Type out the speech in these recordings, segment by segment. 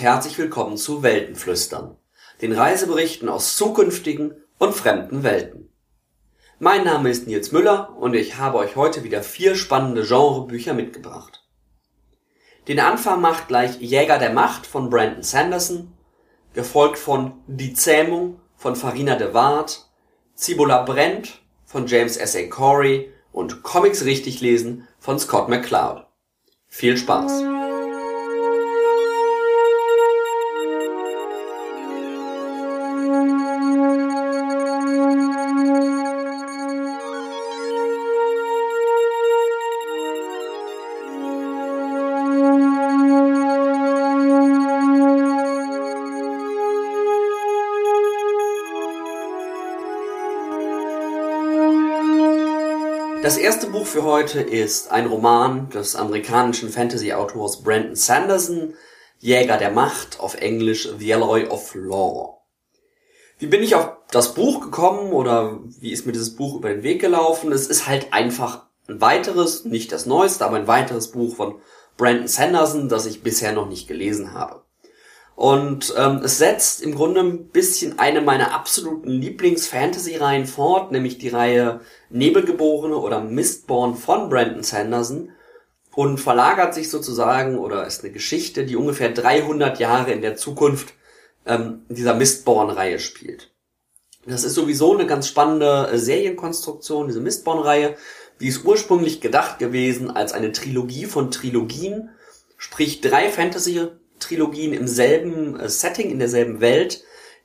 Herzlich willkommen zu Weltenflüstern, den Reiseberichten aus zukünftigen und fremden Welten. Mein Name ist Nils Müller und ich habe euch heute wieder vier spannende Genrebücher mitgebracht. Den Anfang macht gleich Jäger der Macht von Brandon Sanderson, gefolgt von Die Zähmung von Farina de Waard, Cibola brennt von James S. A. Corey und Comics richtig lesen von Scott McCloud. Viel Spaß! Das erste Buch für heute ist ein Roman des amerikanischen Fantasy-Autors Brandon Sanderson, Jäger der Macht, auf Englisch The Alloy of Law. Wie bin ich auf das Buch gekommen oder wie ist mir dieses Buch über den Weg gelaufen? Es ist halt einfach ein weiteres, nicht das neueste, aber ein weiteres Buch von Brandon Sanderson, das ich bisher noch nicht gelesen habe. Und ähm, es setzt im Grunde ein bisschen eine meiner absoluten Lieblings-Fantasy-Reihen fort, nämlich die Reihe Nebelgeborene oder Mistborn von Brandon Sanderson und verlagert sich sozusagen oder ist eine Geschichte, die ungefähr 300 Jahre in der Zukunft ähm, dieser Mistborn-Reihe spielt. Das ist sowieso eine ganz spannende äh, Serienkonstruktion, diese Mistborn-Reihe. Die ist ursprünglich gedacht gewesen als eine Trilogie von Trilogien, sprich drei Fantasy Trilogien im selben äh, Setting, in derselben Welt,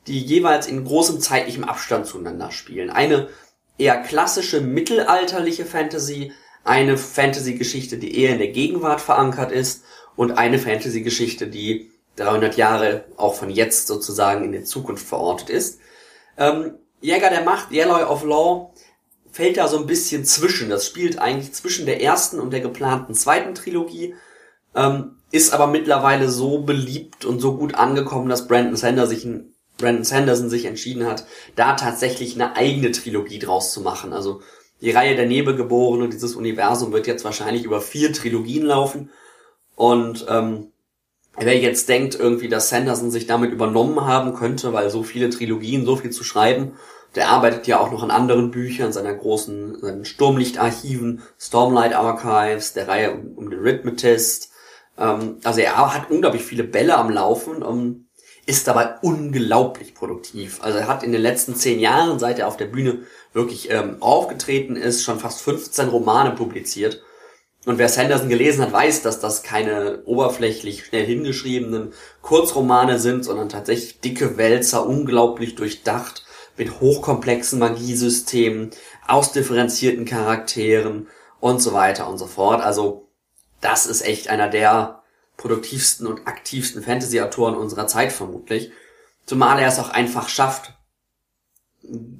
die jeweils in großem zeitlichem Abstand zueinander spielen. Eine eher klassische mittelalterliche Fantasy, eine Fantasy-Geschichte, die eher in der Gegenwart verankert ist und eine Fantasy-Geschichte, die 300 Jahre auch von jetzt sozusagen in der Zukunft verortet ist. Ähm, Jäger der Macht, The Alloy of Law, fällt da so ein bisschen zwischen. Das spielt eigentlich zwischen der ersten und der geplanten zweiten Trilogie. Ähm, ist aber mittlerweile so beliebt und so gut angekommen, dass Brandon Sanderson sich, Brandon Sanderson sich entschieden hat, da tatsächlich eine eigene Trilogie draus zu machen. Also die Reihe der Nebelgeborenen, dieses Universum wird jetzt wahrscheinlich über vier Trilogien laufen. Und ähm, wer jetzt denkt irgendwie, dass Sanderson sich damit übernommen haben könnte, weil so viele Trilogien, so viel zu schreiben, der arbeitet ja auch noch an anderen Büchern, seiner großen seinen Sturmlichtarchiven, Stormlight Archives, der Reihe um, um den Rhythmatist, ähm, also er hat unglaublich viele Bälle am Laufen, ähm, ist dabei unglaublich produktiv. Also er hat in den letzten zehn Jahren, seit er auf der Bühne wirklich ähm, aufgetreten ist, schon fast 15 Romane publiziert. Und wer Sanderson gelesen hat, weiß, dass das keine oberflächlich schnell hingeschriebenen Kurzromane sind, sondern tatsächlich dicke Wälzer, unglaublich durchdacht, mit hochkomplexen Magiesystemen, ausdifferenzierten Charakteren und so weiter und so fort. Also das ist echt einer der produktivsten und aktivsten Fantasy-Autoren unserer Zeit vermutlich. Zumal er es auch einfach schafft,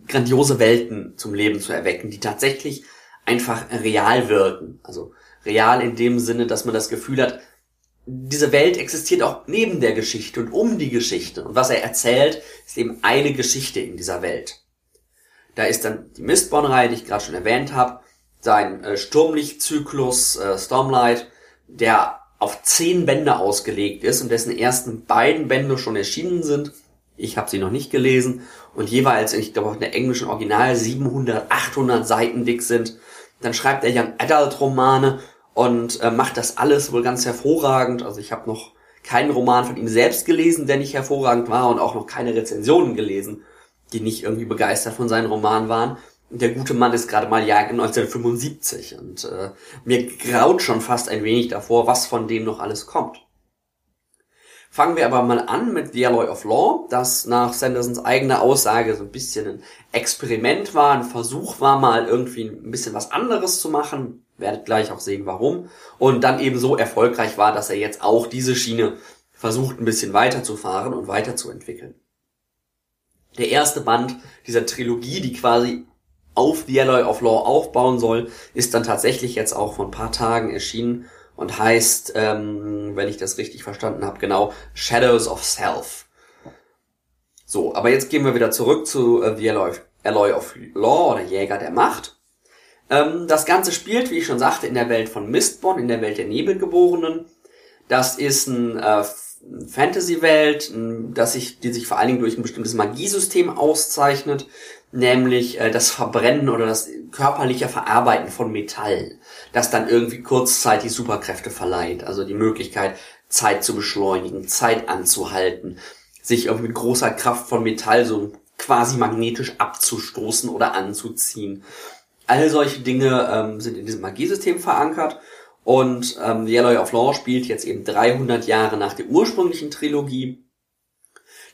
grandiose Welten zum Leben zu erwecken, die tatsächlich einfach real wirken. Also real in dem Sinne, dass man das Gefühl hat, diese Welt existiert auch neben der Geschichte und um die Geschichte. Und was er erzählt, ist eben eine Geschichte in dieser Welt. Da ist dann die Mistborn-Reihe, die ich gerade schon erwähnt habe, sein äh, Sturmlichtzyklus äh, Stormlight, der auf zehn Bände ausgelegt ist und dessen ersten beiden Bände schon erschienen sind. Ich habe sie noch nicht gelesen und jeweils, ich glaube auch in der englischen Original 700, 800 Seiten dick sind. Dann schreibt er Young Adult Romane und äh, macht das alles wohl ganz hervorragend. Also ich habe noch keinen Roman von ihm selbst gelesen, der nicht hervorragend war und auch noch keine Rezensionen gelesen, die nicht irgendwie begeistert von seinen Romanen waren der gute Mann ist gerade mal Jahrgang 1975 und äh, mir graut schon fast ein wenig davor, was von dem noch alles kommt. Fangen wir aber mal an mit The Alloy of Law, das nach Sandersons eigener Aussage so ein bisschen ein Experiment war, ein Versuch war, mal irgendwie ein bisschen was anderes zu machen. werdet gleich auch sehen, warum. Und dann eben so erfolgreich war, dass er jetzt auch diese Schiene versucht, ein bisschen weiterzufahren und weiterzuentwickeln. Der erste Band dieser Trilogie, die quasi auf The Alloy of Law aufbauen soll, ist dann tatsächlich jetzt auch vor ein paar Tagen erschienen und heißt, ähm, wenn ich das richtig verstanden habe, genau Shadows of Self. So, aber jetzt gehen wir wieder zurück zu äh, The Alloy, Alloy of Law oder Jäger der Macht. Ähm, das Ganze spielt, wie ich schon sagte, in der Welt von Mistborn, in der Welt der Nebelgeborenen. Das ist ein äh, Fantasy-Welt, dass sich, die sich vor allen Dingen durch ein bestimmtes Magiesystem auszeichnet, nämlich äh, das Verbrennen oder das körperliche Verarbeiten von Metall, das dann irgendwie kurzzeitig Superkräfte verleiht, also die Möglichkeit, Zeit zu beschleunigen, Zeit anzuhalten, sich irgendwie mit großer Kraft von Metall so quasi magnetisch abzustoßen oder anzuziehen. All solche Dinge ähm, sind in diesem Magiesystem verankert und ähm, The Alloy of Law spielt jetzt eben 300 Jahre nach der ursprünglichen Trilogie.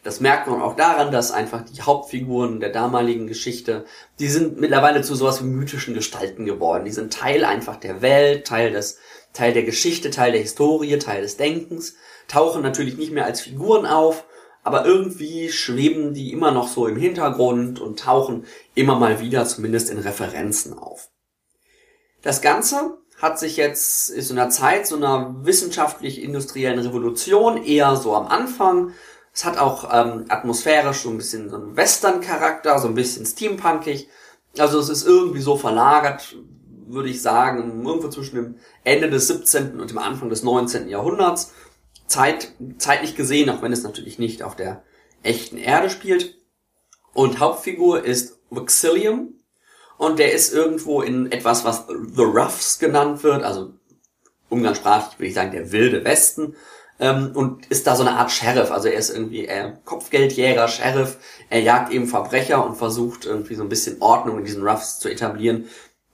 Das merkt man auch daran, dass einfach die Hauptfiguren der damaligen Geschichte, die sind mittlerweile zu sowas wie mythischen Gestalten geworden. Die sind Teil einfach der Welt, Teil des, Teil der Geschichte, Teil der Historie, Teil des Denkens, tauchen natürlich nicht mehr als Figuren auf, aber irgendwie schweben die immer noch so im Hintergrund und tauchen immer mal wieder zumindest in Referenzen auf. Das Ganze hat sich jetzt, ist in der Zeit so einer wissenschaftlich-industriellen Revolution eher so am Anfang. Es hat auch ähm, atmosphärisch so ein bisschen so einen Western-Charakter, so ein bisschen steampunkig. Also es ist irgendwie so verlagert, würde ich sagen, irgendwo zwischen dem Ende des 17. und dem Anfang des 19. Jahrhunderts. Zeit, zeitlich gesehen, auch wenn es natürlich nicht auf der echten Erde spielt. Und Hauptfigur ist Vixillium. Und der ist irgendwo in etwas, was The Roughs genannt wird, also umgangssprachlich würde ich sagen der wilde Westen. Ähm, und ist da so eine Art Sheriff. Also er ist irgendwie äh, Kopfgeldjäger, Sheriff. Er jagt eben Verbrecher und versucht irgendwie so ein bisschen Ordnung in diesen Roughs zu etablieren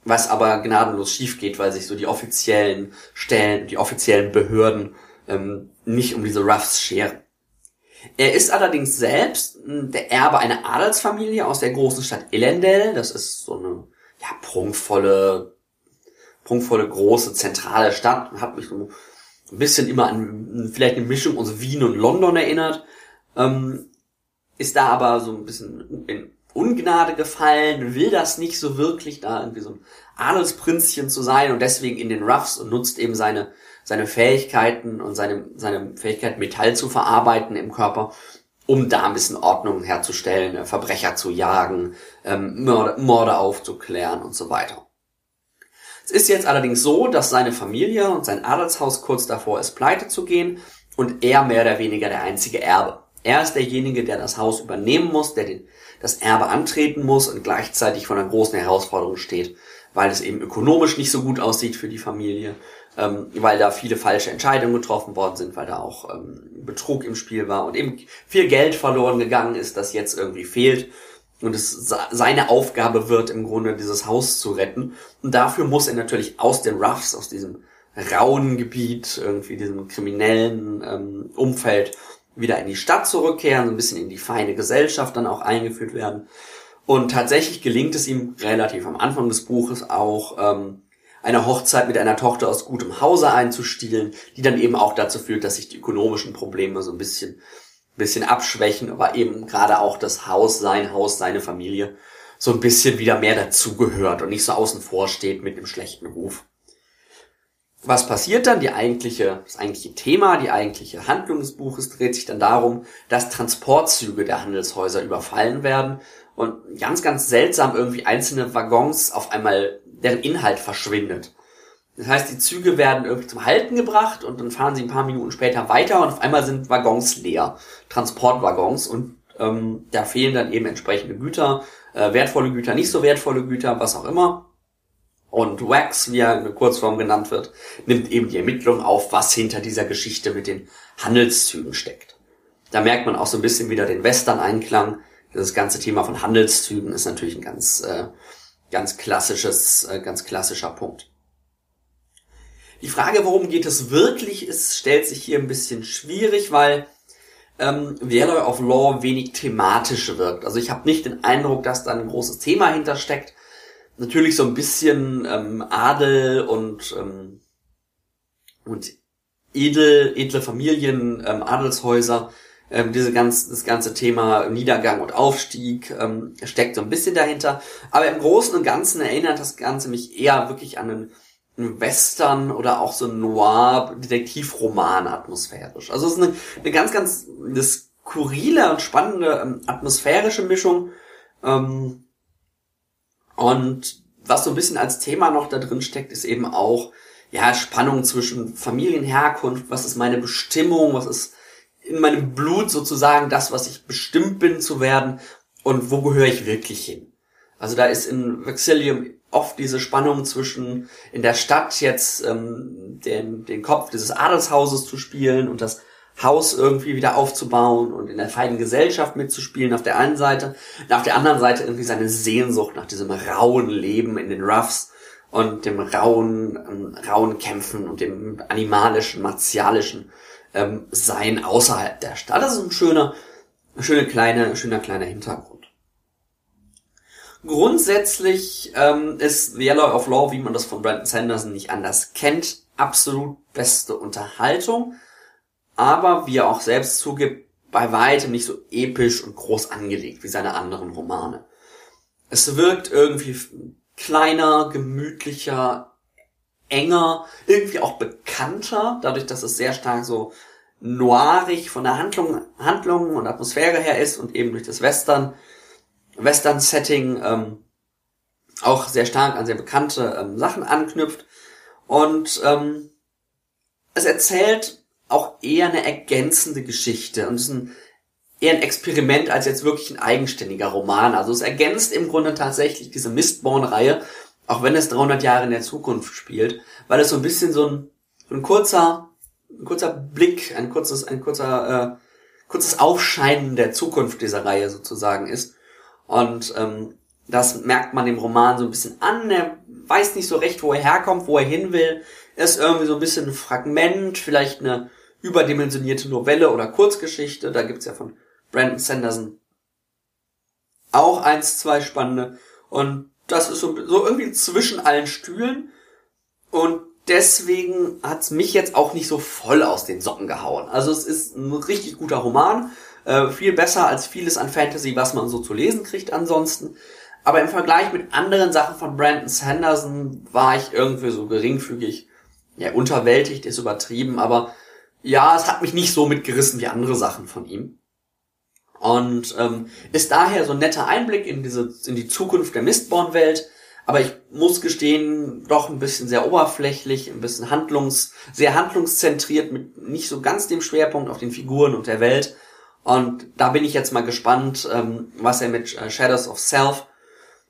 was aber gnadenlos schief geht, weil sich so die offiziellen Stellen, die offiziellen Behörden ähm, nicht um diese Ruffs scheren. Er ist allerdings selbst der Erbe einer Adelsfamilie aus der großen Stadt Elendel. Das ist so eine ja, prunkvolle, prunkvolle große zentrale Stadt. Hat mich so ein bisschen immer an vielleicht eine Mischung aus Wien und London erinnert. Ähm, ist da aber so ein bisschen in Ungnade gefallen, will das nicht so wirklich, da irgendwie so ein Adelsprinzchen zu sein und deswegen in den Ruffs und nutzt eben seine seine Fähigkeiten und seine, seine Fähigkeit, Metall zu verarbeiten im Körper, um da ein bisschen Ordnung herzustellen, Verbrecher zu jagen, ähm, Morde, Morde aufzuklären und so weiter. Es ist jetzt allerdings so, dass seine Familie und sein Adelshaus kurz davor ist, pleite zu gehen und er mehr oder weniger der einzige Erbe. Er ist derjenige, der das Haus übernehmen muss, der den, das Erbe antreten muss und gleichzeitig vor einer großen Herausforderung steht, weil es eben ökonomisch nicht so gut aussieht für die Familie ähm, weil da viele falsche Entscheidungen getroffen worden sind, weil da auch ähm, Betrug im Spiel war und eben viel Geld verloren gegangen ist, das jetzt irgendwie fehlt. Und es seine Aufgabe wird, im Grunde dieses Haus zu retten. Und dafür muss er natürlich aus den Roughs, aus diesem rauen Gebiet, irgendwie diesem kriminellen ähm, Umfeld, wieder in die Stadt zurückkehren, so ein bisschen in die feine Gesellschaft dann auch eingeführt werden. Und tatsächlich gelingt es ihm relativ am Anfang des Buches auch, ähm, eine Hochzeit mit einer Tochter aus gutem Hause einzustielen, die dann eben auch dazu führt, dass sich die ökonomischen Probleme so ein bisschen, bisschen abschwächen, aber eben gerade auch das Haus, sein Haus, seine Familie so ein bisschen wieder mehr dazugehört und nicht so außen vor steht mit einem schlechten Ruf. Was passiert dann? Die eigentliche, das eigentliche Thema, die eigentliche Handlung des Buches dreht sich dann darum, dass Transportzüge der Handelshäuser überfallen werden und ganz, ganz seltsam irgendwie einzelne Waggons auf einmal deren Inhalt verschwindet. Das heißt, die Züge werden irgendwie zum Halten gebracht und dann fahren sie ein paar Minuten später weiter und auf einmal sind Waggons leer, Transportwaggons und ähm, da fehlen dann eben entsprechende Güter, äh, wertvolle Güter, nicht so wertvolle Güter, was auch immer. Und Wax, wie er in der Kurzform genannt wird, nimmt eben die Ermittlung auf, was hinter dieser Geschichte mit den Handelszügen steckt. Da merkt man auch so ein bisschen wieder den Western-Einklang. Das ganze Thema von Handelszügen ist natürlich ein ganz äh, Ganz klassisches, äh, ganz klassischer Punkt. Die Frage, worum geht es wirklich, ist, stellt sich hier ein bisschen schwierig, weil ähm, Alloy of Law wenig thematisch wirkt. Also ich habe nicht den Eindruck, dass da ein großes Thema hintersteckt. natürlich so ein bisschen ähm, Adel und ähm, und edel, edle Familien, ähm, Adelshäuser, ähm, diese ganz, das ganze Thema Niedergang und Aufstieg ähm, steckt so ein bisschen dahinter. Aber im Großen und Ganzen erinnert das Ganze mich eher wirklich an einen, einen Western oder auch so ein Noir-Detektivroman atmosphärisch. Also es ist eine, eine ganz, ganz eine skurrile und spannende ähm, atmosphärische Mischung. Ähm, und was so ein bisschen als Thema noch da drin steckt, ist eben auch ja Spannung zwischen Familienherkunft, was ist meine Bestimmung, was ist in meinem Blut sozusagen das, was ich bestimmt bin zu werden und wo gehöre ich wirklich hin. Also da ist in Vexillium oft diese Spannung zwischen in der Stadt jetzt ähm, den, den Kopf dieses Adelshauses zu spielen und das Haus irgendwie wieder aufzubauen und in der feinen Gesellschaft mitzuspielen auf der einen Seite, und auf der anderen Seite irgendwie seine Sehnsucht nach diesem rauen Leben in den Roughs und dem rauen, ähm, rauen Kämpfen und dem animalischen, martialischen ähm, Sein außerhalb der Stadt. Das ist ein schöner, schöne kleine, schöner kleiner Hintergrund. Grundsätzlich ähm, ist The Yellow of Law, wie man das von Brandon Sanderson nicht anders kennt, absolut beste Unterhaltung, aber wie er auch selbst zugibt, bei weitem nicht so episch und groß angelegt wie seine anderen Romane. Es wirkt irgendwie kleiner, gemütlicher, enger, irgendwie auch bekannter, dadurch, dass es sehr stark so noirig von der Handlung, Handlung und Atmosphäre her ist und eben durch das Western, Western-Setting ähm, auch sehr stark an sehr bekannte ähm, Sachen anknüpft. Und ähm, es erzählt auch eher eine ergänzende Geschichte und es ist ein, eher ein Experiment als jetzt wirklich ein eigenständiger Roman. Also es ergänzt im Grunde tatsächlich diese Mistborn-Reihe, auch wenn es 300 Jahre in der Zukunft spielt, weil es so ein bisschen so ein, so ein kurzer, ein kurzer Blick, ein kurzes, ein kurzer, äh, kurzes Aufscheinen der Zukunft dieser Reihe sozusagen ist. Und ähm, das merkt man dem Roman so ein bisschen an. Er weiß nicht so recht, wo er herkommt, wo er hin will. Er ist irgendwie so ein bisschen ein Fragment, vielleicht eine überdimensionierte Novelle oder Kurzgeschichte. Da gibt's ja von Brandon Sanderson auch eins, zwei spannende. Und das ist so, so irgendwie zwischen allen Stühlen. Und deswegen hat's mich jetzt auch nicht so voll aus den Socken gehauen. Also es ist ein richtig guter Roman. Äh, viel besser als vieles an Fantasy, was man so zu lesen kriegt ansonsten. Aber im Vergleich mit anderen Sachen von Brandon Sanderson war ich irgendwie so geringfügig, ja, unterwältigt ist übertrieben, aber ja, es hat mich nicht so mitgerissen wie andere Sachen von ihm. Und ähm, ist daher so ein netter Einblick in diese, in die Zukunft der Mistborn-Welt. Aber ich muss gestehen, doch ein bisschen sehr oberflächlich, ein bisschen handlungs, sehr handlungszentriert, mit nicht so ganz dem Schwerpunkt auf den Figuren und der Welt. Und da bin ich jetzt mal gespannt, ähm, was er mit äh, Shadows of Self,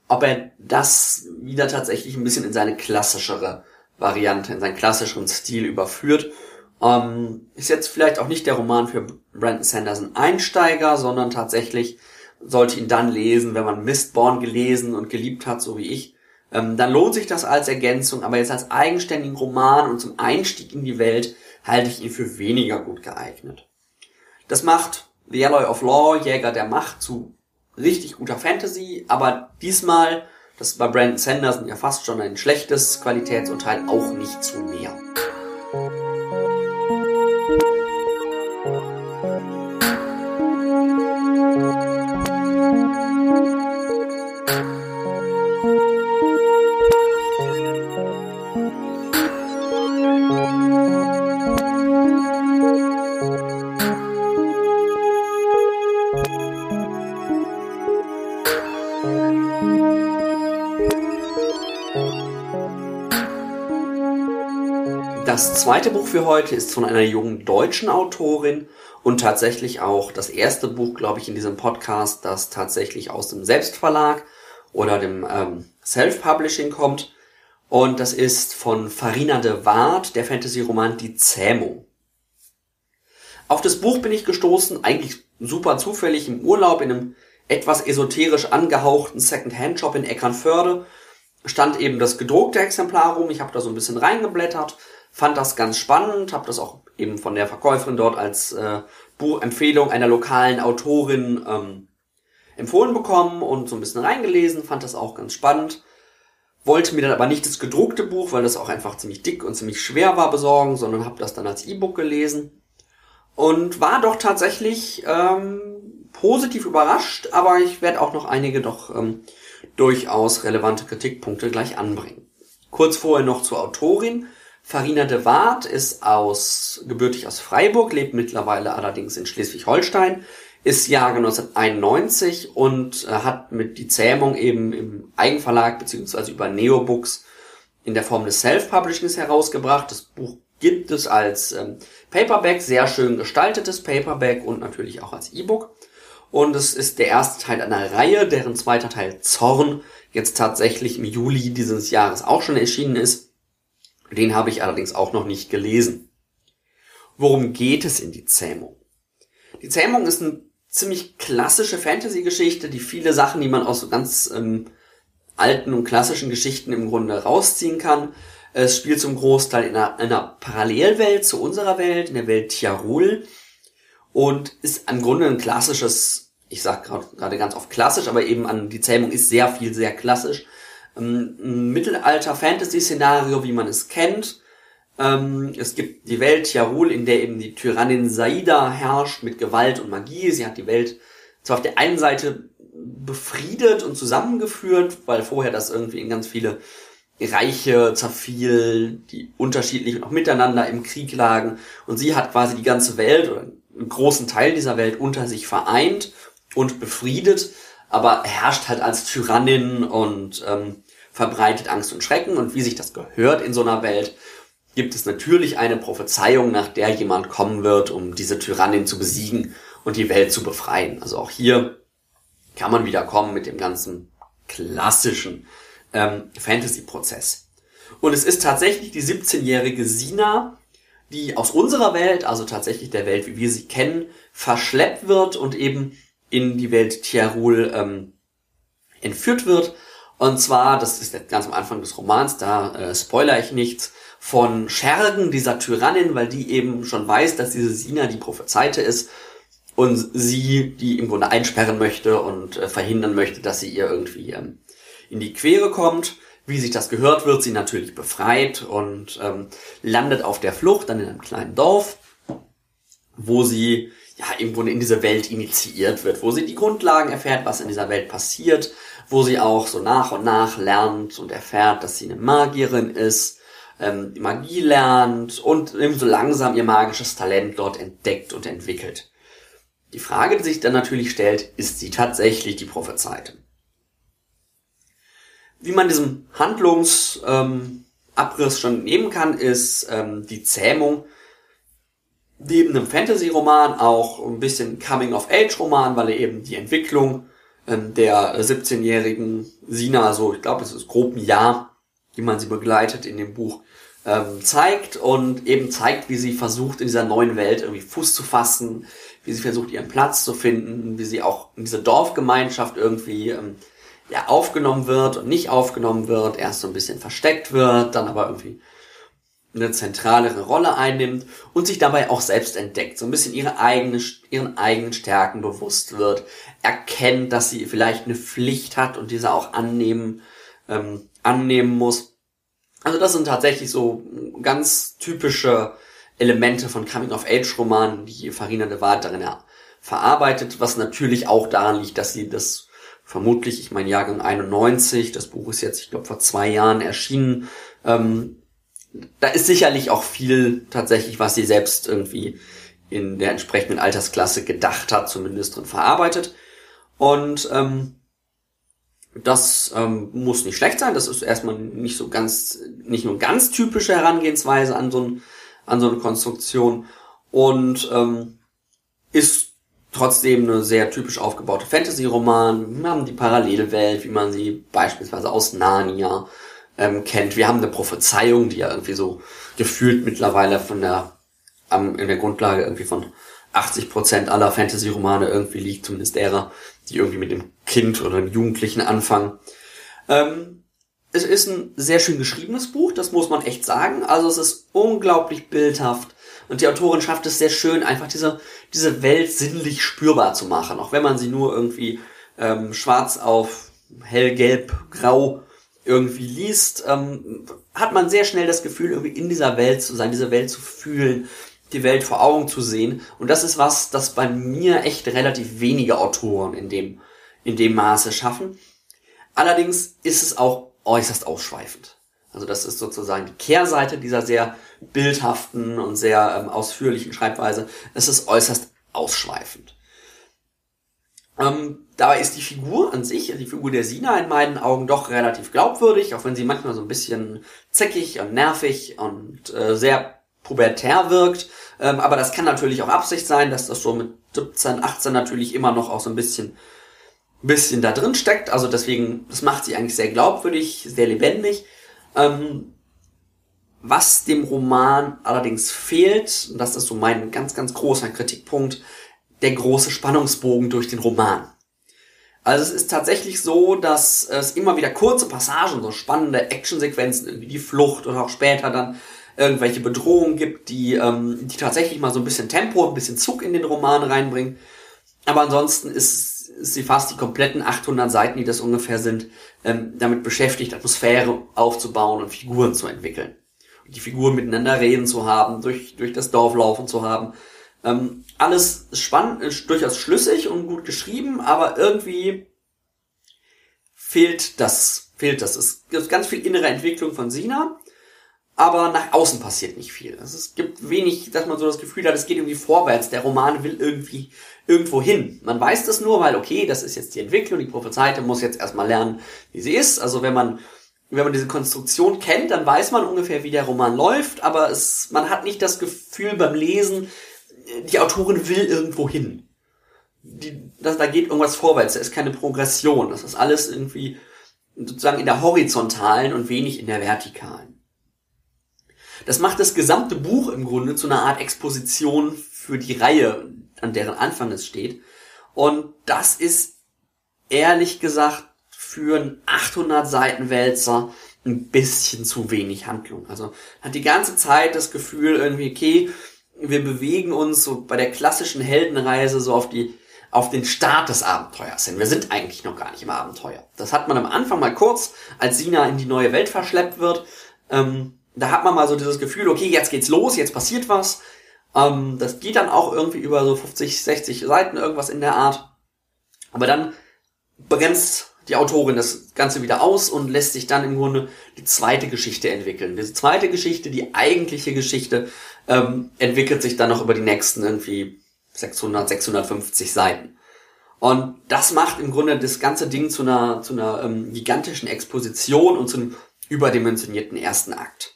ob er das wieder tatsächlich ein bisschen in seine klassischere Variante, in seinen klassischeren Stil überführt ähm, ist jetzt vielleicht auch nicht der Roman für Brandon Sanderson Einsteiger, sondern tatsächlich sollte ihn dann lesen, wenn man Mistborn gelesen und geliebt hat, so wie ich. Ähm, dann lohnt sich das als Ergänzung, aber jetzt als eigenständigen Roman und zum Einstieg in die Welt halte ich ihn für weniger gut geeignet. Das macht The Alloy of Law, Jäger der Macht, zu richtig guter Fantasy, aber diesmal, das ist bei Brandon Sanderson ja fast schon ein schlechtes Qualitätsurteil, auch nicht zu mehr. Zweite Buch für heute ist von einer jungen deutschen Autorin und tatsächlich auch das erste Buch, glaube ich, in diesem Podcast, das tatsächlich aus dem Selbstverlag oder dem ähm, Self-Publishing kommt. Und das ist von Farina de Waard, der Fantasy-Roman Die Zähmung. Auf das Buch bin ich gestoßen, eigentlich super zufällig im Urlaub in einem etwas esoterisch angehauchten Second-Hand-Shop in Eckernförde. Stand eben das gedruckte Exemplar rum, ich habe da so ein bisschen reingeblättert fand das ganz spannend, habe das auch eben von der Verkäuferin dort als äh, Buchempfehlung einer lokalen Autorin ähm, empfohlen bekommen und so ein bisschen reingelesen, fand das auch ganz spannend. wollte mir dann aber nicht das gedruckte Buch, weil das auch einfach ziemlich dick und ziemlich schwer war, besorgen, sondern habe das dann als E-Book gelesen und war doch tatsächlich ähm, positiv überrascht, aber ich werde auch noch einige doch ähm, durchaus relevante Kritikpunkte gleich anbringen. Kurz vorher noch zur Autorin. Farina de Waard ist aus, gebürtig aus Freiburg, lebt mittlerweile allerdings in Schleswig-Holstein, ist Jahre 1991 und äh, hat mit die Zähmung eben im Eigenverlag beziehungsweise über Neobooks in der Form des Self-Publishings herausgebracht. Das Buch gibt es als ähm, Paperback, sehr schön gestaltetes Paperback und natürlich auch als E-Book. Und es ist der erste Teil einer Reihe, deren zweiter Teil Zorn jetzt tatsächlich im Juli dieses Jahres auch schon erschienen ist. Den habe ich allerdings auch noch nicht gelesen. Worum geht es in die Zähmung? Die Zähmung ist eine ziemlich klassische Fantasy-Geschichte, die viele Sachen, die man aus so ganz ähm, alten und klassischen Geschichten im Grunde rausziehen kann. Es spielt zum Großteil in einer, in einer Parallelwelt zu unserer Welt, in der Welt Tiarul und ist im Grunde ein klassisches, ich sag gerade ganz oft klassisch, aber eben an die Zähmung ist sehr viel, sehr klassisch. Ein Mittelalter-Fantasy-Szenario, wie man es kennt. Ähm, es gibt die Welt Jarul, in der eben die Tyrannin Saida herrscht mit Gewalt und Magie. Sie hat die Welt zwar auf der einen Seite befriedet und zusammengeführt, weil vorher das irgendwie in ganz viele Reiche zerfiel, die unterschiedlich und auch miteinander im Krieg lagen. Und sie hat quasi die ganze Welt oder einen großen Teil dieser Welt unter sich vereint und befriedet, aber herrscht halt als Tyrannin und ähm, verbreitet Angst und Schrecken. Und wie sich das gehört in so einer Welt, gibt es natürlich eine Prophezeiung, nach der jemand kommen wird, um diese Tyrannin zu besiegen und die Welt zu befreien. Also auch hier kann man wieder kommen mit dem ganzen klassischen ähm, Fantasy-Prozess. Und es ist tatsächlich die 17-jährige Sina, die aus unserer Welt, also tatsächlich der Welt, wie wir sie kennen, verschleppt wird und eben in die Welt Tiarul ähm, entführt wird. Und zwar, das ist ganz am Anfang des Romans, da äh, spoiler ich nichts, von Schergen dieser Tyrannin, weil die eben schon weiß, dass diese Sina die Prophezeite ist und sie die im Grunde einsperren möchte und äh, verhindern möchte, dass sie ihr irgendwie ähm, in die Quere kommt. Wie sich das gehört, wird sie natürlich befreit und ähm, landet auf der Flucht dann in einem kleinen Dorf, wo sie ja im Grunde in diese Welt initiiert wird, wo sie die Grundlagen erfährt, was in dieser Welt passiert, wo sie auch so nach und nach lernt und erfährt, dass sie eine Magierin ist, ähm, Magie lernt und eben so langsam ihr magisches Talent dort entdeckt und entwickelt. Die Frage, die sich dann natürlich stellt, ist sie tatsächlich die Prophezeite? Wie man diesem Handlungsabriss ähm, schon nehmen kann, ist ähm, die Zähmung neben einem Fantasy-Roman auch ein bisschen Coming-of-Age-Roman, weil er eben die Entwicklung ähm, der 17-jährigen Sina, so ich glaube es ist grob ein Jahr, wie man sie begleitet in dem Buch, ähm, zeigt und eben zeigt, wie sie versucht in dieser neuen Welt irgendwie Fuß zu fassen, wie sie versucht ihren Platz zu finden, wie sie auch in diese Dorfgemeinschaft irgendwie ähm, ja, aufgenommen wird und nicht aufgenommen wird, erst so ein bisschen versteckt wird, dann aber irgendwie eine zentralere Rolle einnimmt und sich dabei auch selbst entdeckt, so ein bisschen ihre eigene, ihren eigenen Stärken bewusst wird, erkennt, dass sie vielleicht eine Pflicht hat und diese auch annehmen, ähm, annehmen muss. Also das sind tatsächlich so ganz typische Elemente von Coming-of-Age-Romanen, die Farina de Waard darin verarbeitet, was natürlich auch daran liegt, dass sie das vermutlich, ich meine Jahrgang 91, das Buch ist jetzt, ich glaube, vor zwei Jahren erschienen. Ähm, da ist sicherlich auch viel tatsächlich, was sie selbst irgendwie in der entsprechenden Altersklasse gedacht hat, zumindest drin verarbeitet. Und ähm, das ähm, muss nicht schlecht sein. Das ist erstmal nicht so ganz, nicht nur ganz typische Herangehensweise an so, ein, an so eine Konstruktion und ähm, ist trotzdem eine sehr typisch aufgebaute Fantasy-Roman. Wir haben die Parallelwelt, wie man sie beispielsweise aus Narnia ähm, kennt. Wir haben eine Prophezeiung, die ja irgendwie so gefühlt mittlerweile von der, am, in der Grundlage irgendwie von 80 Prozent aller Fantasy-Romane irgendwie liegt, zumindest derer, die irgendwie mit dem Kind oder dem Jugendlichen anfangen. Ähm, es ist ein sehr schön geschriebenes Buch, das muss man echt sagen. Also es ist unglaublich bildhaft und die Autorin schafft es sehr schön, einfach diese, diese Welt sinnlich spürbar zu machen, auch wenn man sie nur irgendwie ähm, schwarz auf hellgelb, grau irgendwie liest, ähm, hat man sehr schnell das Gefühl, irgendwie in dieser Welt zu sein, diese Welt zu fühlen, die Welt vor Augen zu sehen. Und das ist was, das bei mir echt relativ wenige Autoren in dem, in dem Maße schaffen. Allerdings ist es auch äußerst ausschweifend. Also das ist sozusagen die Kehrseite dieser sehr bildhaften und sehr ähm, ausführlichen Schreibweise. Es ist äußerst ausschweifend. Ähm, dabei ist die Figur an sich, die Figur der Sina in meinen Augen doch relativ glaubwürdig, auch wenn sie manchmal so ein bisschen zickig und nervig und äh, sehr pubertär wirkt. Ähm, aber das kann natürlich auch Absicht sein, dass das so mit 17, 18 natürlich immer noch auch so ein bisschen, bisschen da drin steckt. Also deswegen, das macht sie eigentlich sehr glaubwürdig, sehr lebendig. Ähm, was dem Roman allerdings fehlt, und das ist so mein ganz, ganz großer Kritikpunkt, der große Spannungsbogen durch den Roman. Also es ist tatsächlich so, dass es immer wieder kurze Passagen, so spannende Actionsequenzen, irgendwie die Flucht oder auch später dann irgendwelche Bedrohungen gibt, die, ähm, die tatsächlich mal so ein bisschen Tempo, ein bisschen Zug in den Roman reinbringen. Aber ansonsten ist, ist sie fast die kompletten 800 Seiten, die das ungefähr sind, ähm, damit beschäftigt, Atmosphäre aufzubauen und Figuren zu entwickeln. Und die Figuren miteinander reden zu haben, durch, durch das Dorf laufen zu haben. Ähm, alles spannend, ist durchaus schlüssig und gut geschrieben, aber irgendwie fehlt das, fehlt das. Es gibt ganz viel innere Entwicklung von Sina aber nach außen passiert nicht viel. Also es gibt wenig, dass man so das Gefühl hat, es geht irgendwie vorwärts, der Roman will irgendwie irgendwo hin. Man weiß das nur, weil okay, das ist jetzt die Entwicklung, die Prophezeite muss jetzt erstmal lernen, wie sie ist. Also wenn man wenn man diese Konstruktion kennt, dann weiß man ungefähr, wie der Roman läuft, aber es, man hat nicht das Gefühl beim Lesen, die Autorin will irgendwo hin. Die, das, da geht irgendwas vorwärts, da ist keine Progression. Das ist alles irgendwie sozusagen in der horizontalen und wenig in der vertikalen. Das macht das gesamte Buch im Grunde zu einer Art Exposition für die Reihe, an deren Anfang es steht. Und das ist ehrlich gesagt für einen 800 Seiten Wälzer ein bisschen zu wenig Handlung. Also hat die ganze Zeit das Gefühl irgendwie, okay, wir bewegen uns so bei der klassischen Heldenreise so auf die auf den Start des Abenteuers hin. Wir sind eigentlich noch gar nicht im Abenteuer. Das hat man am Anfang mal kurz, als Sina in die neue Welt verschleppt wird. Ähm, da hat man mal so dieses Gefühl, okay, jetzt geht's los, jetzt passiert was. Ähm, das geht dann auch irgendwie über so 50, 60 Seiten, irgendwas in der Art. Aber dann bremst die Autorin das Ganze wieder aus und lässt sich dann im Grunde die zweite Geschichte entwickeln. Diese zweite Geschichte, die eigentliche Geschichte, ähm, entwickelt sich dann noch über die nächsten irgendwie 600, 650 Seiten. Und das macht im Grunde das ganze Ding zu einer, zu einer ähm, gigantischen Exposition und zu einem überdimensionierten ersten Akt.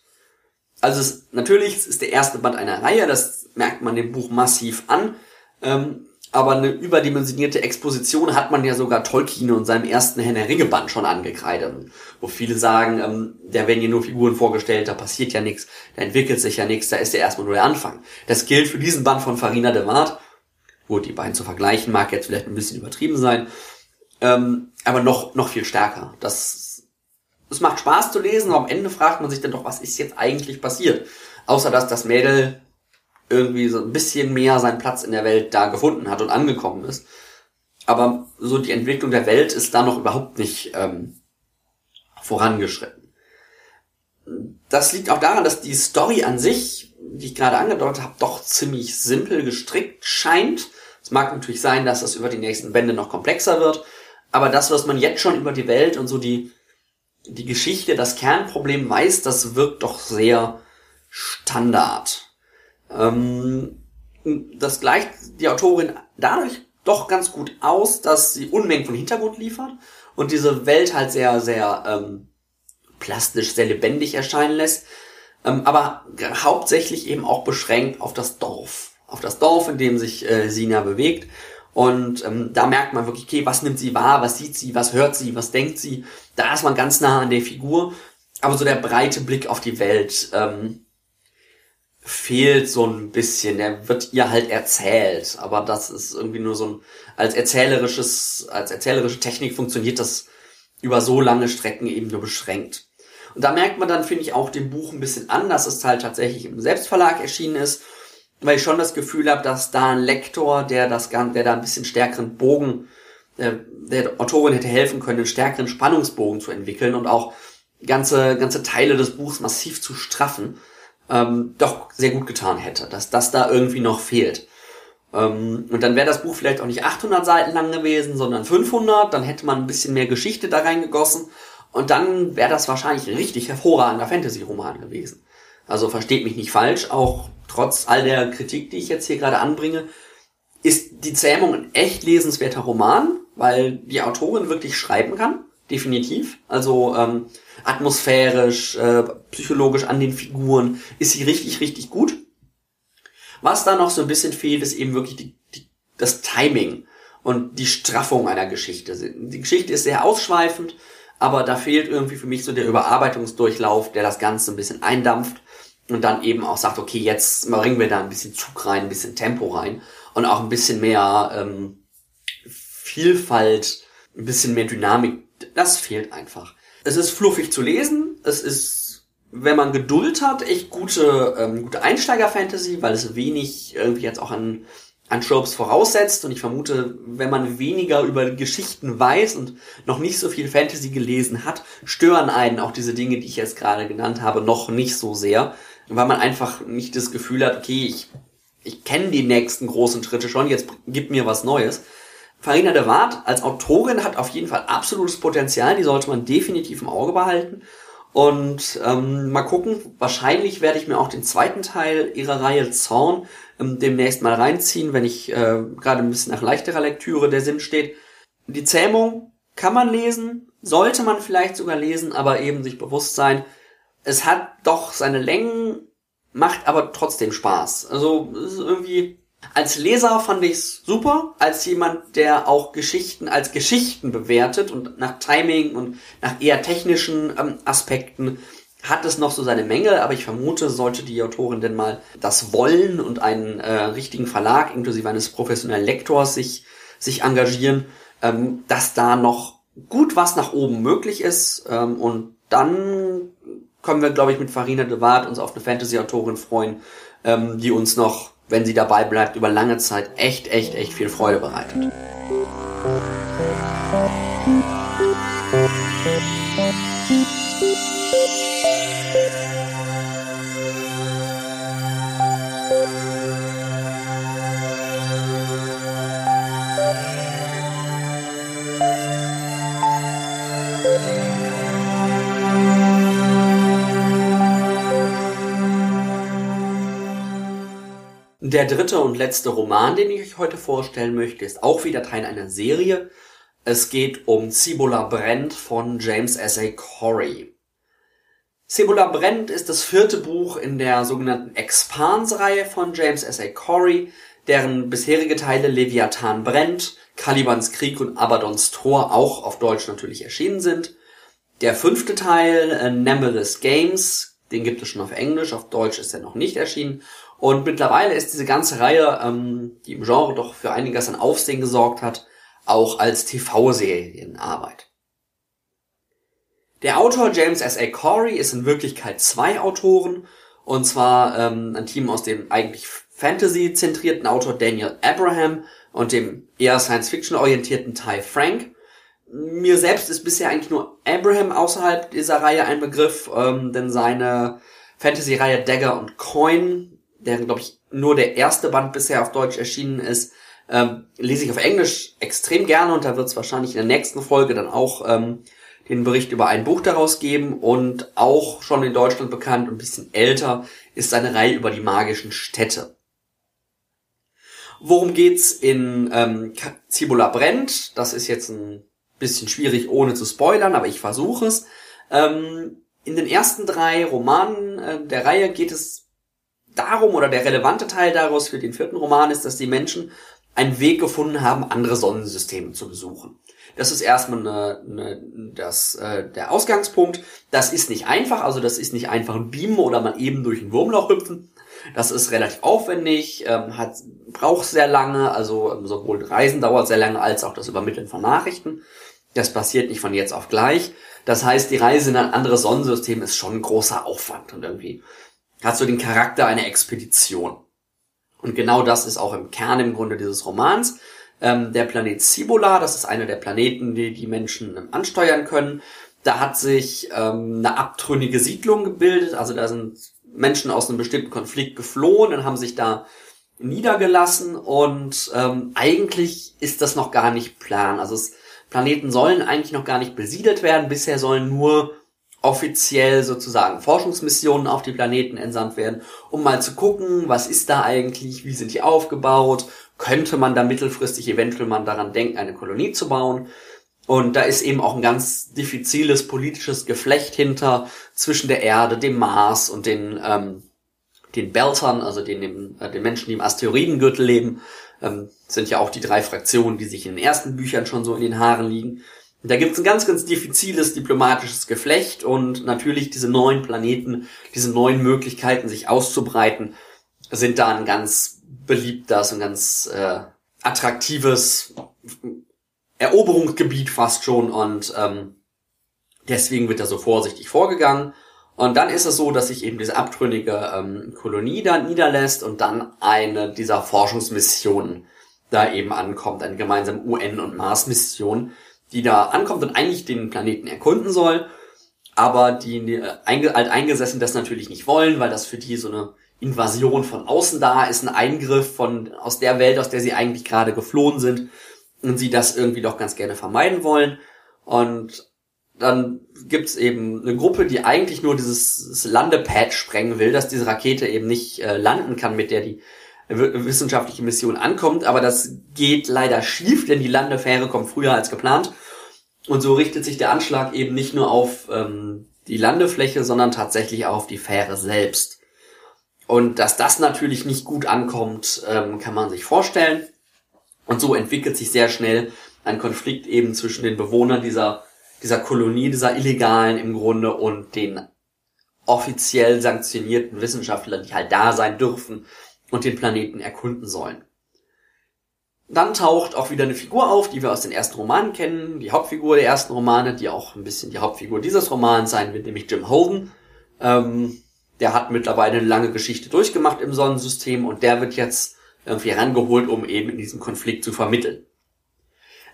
Also es, natürlich es ist der erste Band einer Reihe, das merkt man dem Buch massiv an. Ähm, aber eine überdimensionierte Exposition hat man ja sogar Tolkien und seinem ersten Herr Ringe Band schon angekreidet. Wo viele sagen, ähm, da werden hier nur Figuren vorgestellt, da passiert ja nichts, da entwickelt sich ja nichts, da ist ja erstmal nur der Anfang. Das gilt für diesen Band von Farina de Waard. Gut, die beiden zu vergleichen mag jetzt vielleicht ein bisschen übertrieben sein. Ähm, aber noch, noch viel stärker. Das es macht Spaß zu lesen, aber am Ende fragt man sich dann doch, was ist jetzt eigentlich passiert? Außer dass das Mädel irgendwie so ein bisschen mehr seinen Platz in der Welt da gefunden hat und angekommen ist. Aber so die Entwicklung der Welt ist da noch überhaupt nicht ähm, vorangeschritten. Das liegt auch daran, dass die Story an sich, die ich gerade angedeutet habe, doch ziemlich simpel gestrickt scheint. Es mag natürlich sein, dass das über die nächsten Bände noch komplexer wird, aber das, was man jetzt schon über die Welt und so die die Geschichte, das Kernproblem weiß, das wirkt doch sehr Standard. Ähm, das gleicht die Autorin dadurch doch ganz gut aus, dass sie Unmengen von Hintergrund liefert und diese Welt halt sehr, sehr ähm, plastisch, sehr lebendig erscheinen lässt, ähm, aber hauptsächlich eben auch beschränkt auf das Dorf. Auf das Dorf, in dem sich äh, Sina bewegt und ähm, da merkt man wirklich, okay, was nimmt sie wahr, was sieht sie, was hört sie, was denkt sie. Da ist man ganz nah an der Figur. Aber so der breite Blick auf die Welt ähm, fehlt so ein bisschen. Der wird ihr halt erzählt. Aber das ist irgendwie nur so ein, als erzählerisches, als erzählerische Technik funktioniert das über so lange Strecken eben nur beschränkt. Und da merkt man dann, finde ich, auch dem Buch ein bisschen an, dass es halt tatsächlich im Selbstverlag erschienen ist weil ich schon das Gefühl habe, dass da ein Lektor, der das der da ein bisschen stärkeren Bogen, der, der Autorin hätte helfen können, einen stärkeren Spannungsbogen zu entwickeln und auch ganze, ganze Teile des Buchs massiv zu straffen, ähm, doch sehr gut getan hätte, dass das da irgendwie noch fehlt. Ähm, und dann wäre das Buch vielleicht auch nicht 800 Seiten lang gewesen, sondern 500, dann hätte man ein bisschen mehr Geschichte da reingegossen und dann wäre das wahrscheinlich ein richtig hervorragender Fantasy-Roman gewesen. Also versteht mich nicht falsch, auch trotz all der Kritik, die ich jetzt hier gerade anbringe, ist die Zähmung ein echt lesenswerter Roman, weil die Autorin wirklich schreiben kann, definitiv. Also ähm, atmosphärisch, äh, psychologisch an den Figuren ist sie richtig, richtig gut. Was da noch so ein bisschen fehlt, ist eben wirklich die, die, das Timing und die Straffung einer Geschichte. Die Geschichte ist sehr ausschweifend, aber da fehlt irgendwie für mich so der Überarbeitungsdurchlauf, der das Ganze ein bisschen eindampft und dann eben auch sagt, okay, jetzt bringen wir da ein bisschen Zug rein, ein bisschen Tempo rein und auch ein bisschen mehr ähm, Vielfalt, ein bisschen mehr Dynamik. Das fehlt einfach. Es ist fluffig zu lesen, es ist, wenn man Geduld hat, echt gute, ähm, gute Einsteiger-Fantasy, weil es wenig irgendwie jetzt auch an an Tropes voraussetzt und ich vermute, wenn man weniger über Geschichten weiß und noch nicht so viel Fantasy gelesen hat, stören einen auch diese Dinge, die ich jetzt gerade genannt habe, noch nicht so sehr, weil man einfach nicht das Gefühl hat, okay, ich, ich kenne die nächsten großen Schritte schon, jetzt gib mir was Neues. Farina de Waard als Autorin hat auf jeden Fall absolutes Potenzial, die sollte man definitiv im Auge behalten. Und ähm, mal gucken, wahrscheinlich werde ich mir auch den zweiten Teil ihrer Reihe Zorn ähm, demnächst mal reinziehen, wenn ich äh, gerade ein bisschen nach leichterer Lektüre der Sinn steht. Die Zähmung kann man lesen, sollte man vielleicht sogar lesen, aber eben sich bewusst sein, es hat doch seine Längen, macht aber trotzdem Spaß. Also es ist irgendwie als Leser fand ich's super, als jemand, der auch Geschichten als Geschichten bewertet und nach Timing und nach eher technischen ähm, Aspekten hat es noch so seine Mängel, aber ich vermute, sollte die Autorin denn mal das wollen und einen äh, richtigen Verlag inklusive eines professionellen Lektors sich, sich engagieren, ähm, dass da noch gut was nach oben möglich ist ähm, und dann können wir, glaube ich, mit Farina de Waard uns auf eine Fantasy-Autorin freuen, ähm, die uns noch wenn sie dabei bleibt, über lange Zeit echt, echt, echt viel Freude bereitet. Der dritte und letzte Roman, den ich euch heute vorstellen möchte, ist auch wieder Teil einer Serie. Es geht um Cibola Brent von James S.A. Corey. Cibola Brent ist das vierte Buch in der sogenannten Expans-Reihe von James S.A. Corey, deren bisherige Teile Leviathan Brent, Calibans Krieg und Abaddons Tor auch auf Deutsch natürlich erschienen sind. Der fünfte Teil, äh, Nemesis Games, den gibt es schon auf Englisch, auf Deutsch ist er noch nicht erschienen. Und mittlerweile ist diese ganze Reihe, ähm, die im Genre doch für einiges an Aufsehen gesorgt hat, auch als TV-Serie in Arbeit. Der Autor James S. A. Corey ist in Wirklichkeit zwei Autoren, und zwar ähm, ein Team aus dem eigentlich Fantasy-zentrierten Autor Daniel Abraham und dem eher Science-Fiction-orientierten Ty Frank. Mir selbst ist bisher eigentlich nur Abraham außerhalb dieser Reihe ein Begriff, ähm, denn seine Fantasy-Reihe Dagger und Coin deren, glaube ich, nur der erste Band bisher auf Deutsch erschienen ist, ähm, lese ich auf Englisch extrem gerne und da wird es wahrscheinlich in der nächsten Folge dann auch ähm, den Bericht über ein Buch daraus geben und auch schon in Deutschland bekannt und ein bisschen älter ist seine Reihe über die magischen Städte. Worum geht's in ähm, Cibola brennt? Das ist jetzt ein bisschen schwierig, ohne zu spoilern, aber ich versuche es. Ähm, in den ersten drei Romanen äh, der Reihe geht es darum, oder der relevante Teil daraus für den vierten Roman ist, dass die Menschen einen Weg gefunden haben, andere Sonnensysteme zu besuchen. Das ist erstmal eine, eine, das, äh, der Ausgangspunkt. Das ist nicht einfach, also das ist nicht einfach ein Beamen oder mal eben durch ein Wurmloch hüpfen. Das ist relativ aufwendig, ähm, hat, braucht sehr lange, also ähm, sowohl Reisen dauert sehr lange als auch das Übermitteln von Nachrichten. Das passiert nicht von jetzt auf gleich. Das heißt, die Reise in ein anderes Sonnensystem ist schon ein großer Aufwand und irgendwie hat so den Charakter einer Expedition. Und genau das ist auch im Kern im Grunde dieses Romans. Ähm, der Planet Cibola, das ist einer der Planeten, die die Menschen ähm, ansteuern können. Da hat sich ähm, eine abtrünnige Siedlung gebildet, also da sind Menschen aus einem bestimmten Konflikt geflohen und haben sich da niedergelassen und ähm, eigentlich ist das noch gar nicht plan. Also es, Planeten sollen eigentlich noch gar nicht besiedelt werden. Bisher sollen nur offiziell sozusagen Forschungsmissionen auf die Planeten entsandt werden, um mal zu gucken, was ist da eigentlich, wie sind die aufgebaut, könnte man da mittelfristig eventuell mal daran denken, eine Kolonie zu bauen. Und da ist eben auch ein ganz diffiziles politisches Geflecht hinter zwischen der Erde, dem Mars und den, ähm, den Beltern, also den, äh, den Menschen, die im Asteroidengürtel leben. Ähm, sind ja auch die drei Fraktionen, die sich in den ersten Büchern schon so in den Haaren liegen. Da gibt es ein ganz, ganz diffiziles diplomatisches Geflecht und natürlich diese neuen Planeten, diese neuen Möglichkeiten, sich auszubreiten, sind da ein ganz beliebtes und ganz äh, attraktives Eroberungsgebiet fast schon und ähm, deswegen wird da so vorsichtig vorgegangen. Und dann ist es so, dass sich eben diese abtrünnige ähm, Kolonie da niederlässt und dann eine dieser Forschungsmissionen da eben ankommt, eine gemeinsame UN- und Mars-Mission, die da ankommt und eigentlich den Planeten erkunden soll, aber die, äh, alteingesessen das natürlich nicht wollen, weil das für die so eine Invasion von außen da ist, ein Eingriff von aus der Welt, aus der sie eigentlich gerade geflohen sind und sie das irgendwie doch ganz gerne vermeiden wollen. Und dann gibt's eben eine Gruppe, die eigentlich nur dieses Landepad sprengen will, dass diese Rakete eben nicht äh, landen kann, mit der die wissenschaftliche Mission ankommt. Aber das geht leider schief, denn die Landefähre kommt früher als geplant. Und so richtet sich der Anschlag eben nicht nur auf ähm, die Landefläche, sondern tatsächlich auch auf die Fähre selbst. Und dass das natürlich nicht gut ankommt, ähm, kann man sich vorstellen. Und so entwickelt sich sehr schnell ein Konflikt eben zwischen den Bewohnern dieser, dieser Kolonie, dieser Illegalen im Grunde und den offiziell sanktionierten Wissenschaftlern, die halt da sein dürfen und den Planeten erkunden sollen. Dann taucht auch wieder eine Figur auf, die wir aus den ersten Romanen kennen, die Hauptfigur der ersten Romane, die auch ein bisschen die Hauptfigur dieses Romans sein wird, nämlich Jim Holden. Ähm, der hat mittlerweile eine lange Geschichte durchgemacht im Sonnensystem und der wird jetzt irgendwie herangeholt, um eben in diesem Konflikt zu vermitteln.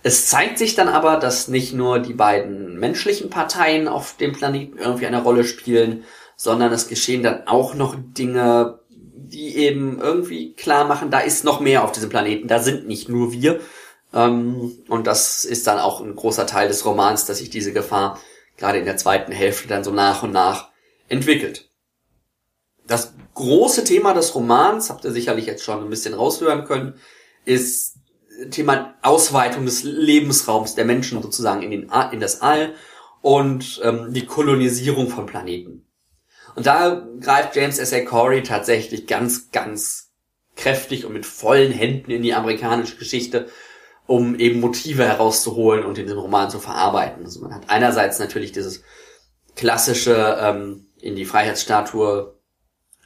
Es zeigt sich dann aber, dass nicht nur die beiden menschlichen Parteien auf dem Planeten irgendwie eine Rolle spielen, sondern es geschehen dann auch noch Dinge, die eben irgendwie klar machen, da ist noch mehr auf diesem Planeten, da sind nicht nur wir. Ähm, und das ist dann auch ein großer Teil des Romans, dass sich diese Gefahr gerade in der zweiten Hälfte dann so nach und nach entwickelt. Das große Thema des Romans, habt ihr sicherlich jetzt schon ein bisschen raushören können, ist Thema Ausweitung des Lebensraums der Menschen sozusagen in, den, in das All und ähm, die Kolonisierung von Planeten. Und da greift James S. A. Corey tatsächlich ganz, ganz kräftig und mit vollen Händen in die amerikanische Geschichte, um eben Motive herauszuholen und in den Roman zu verarbeiten. Also man hat einerseits natürlich dieses klassische ähm, in die Freiheitsstatue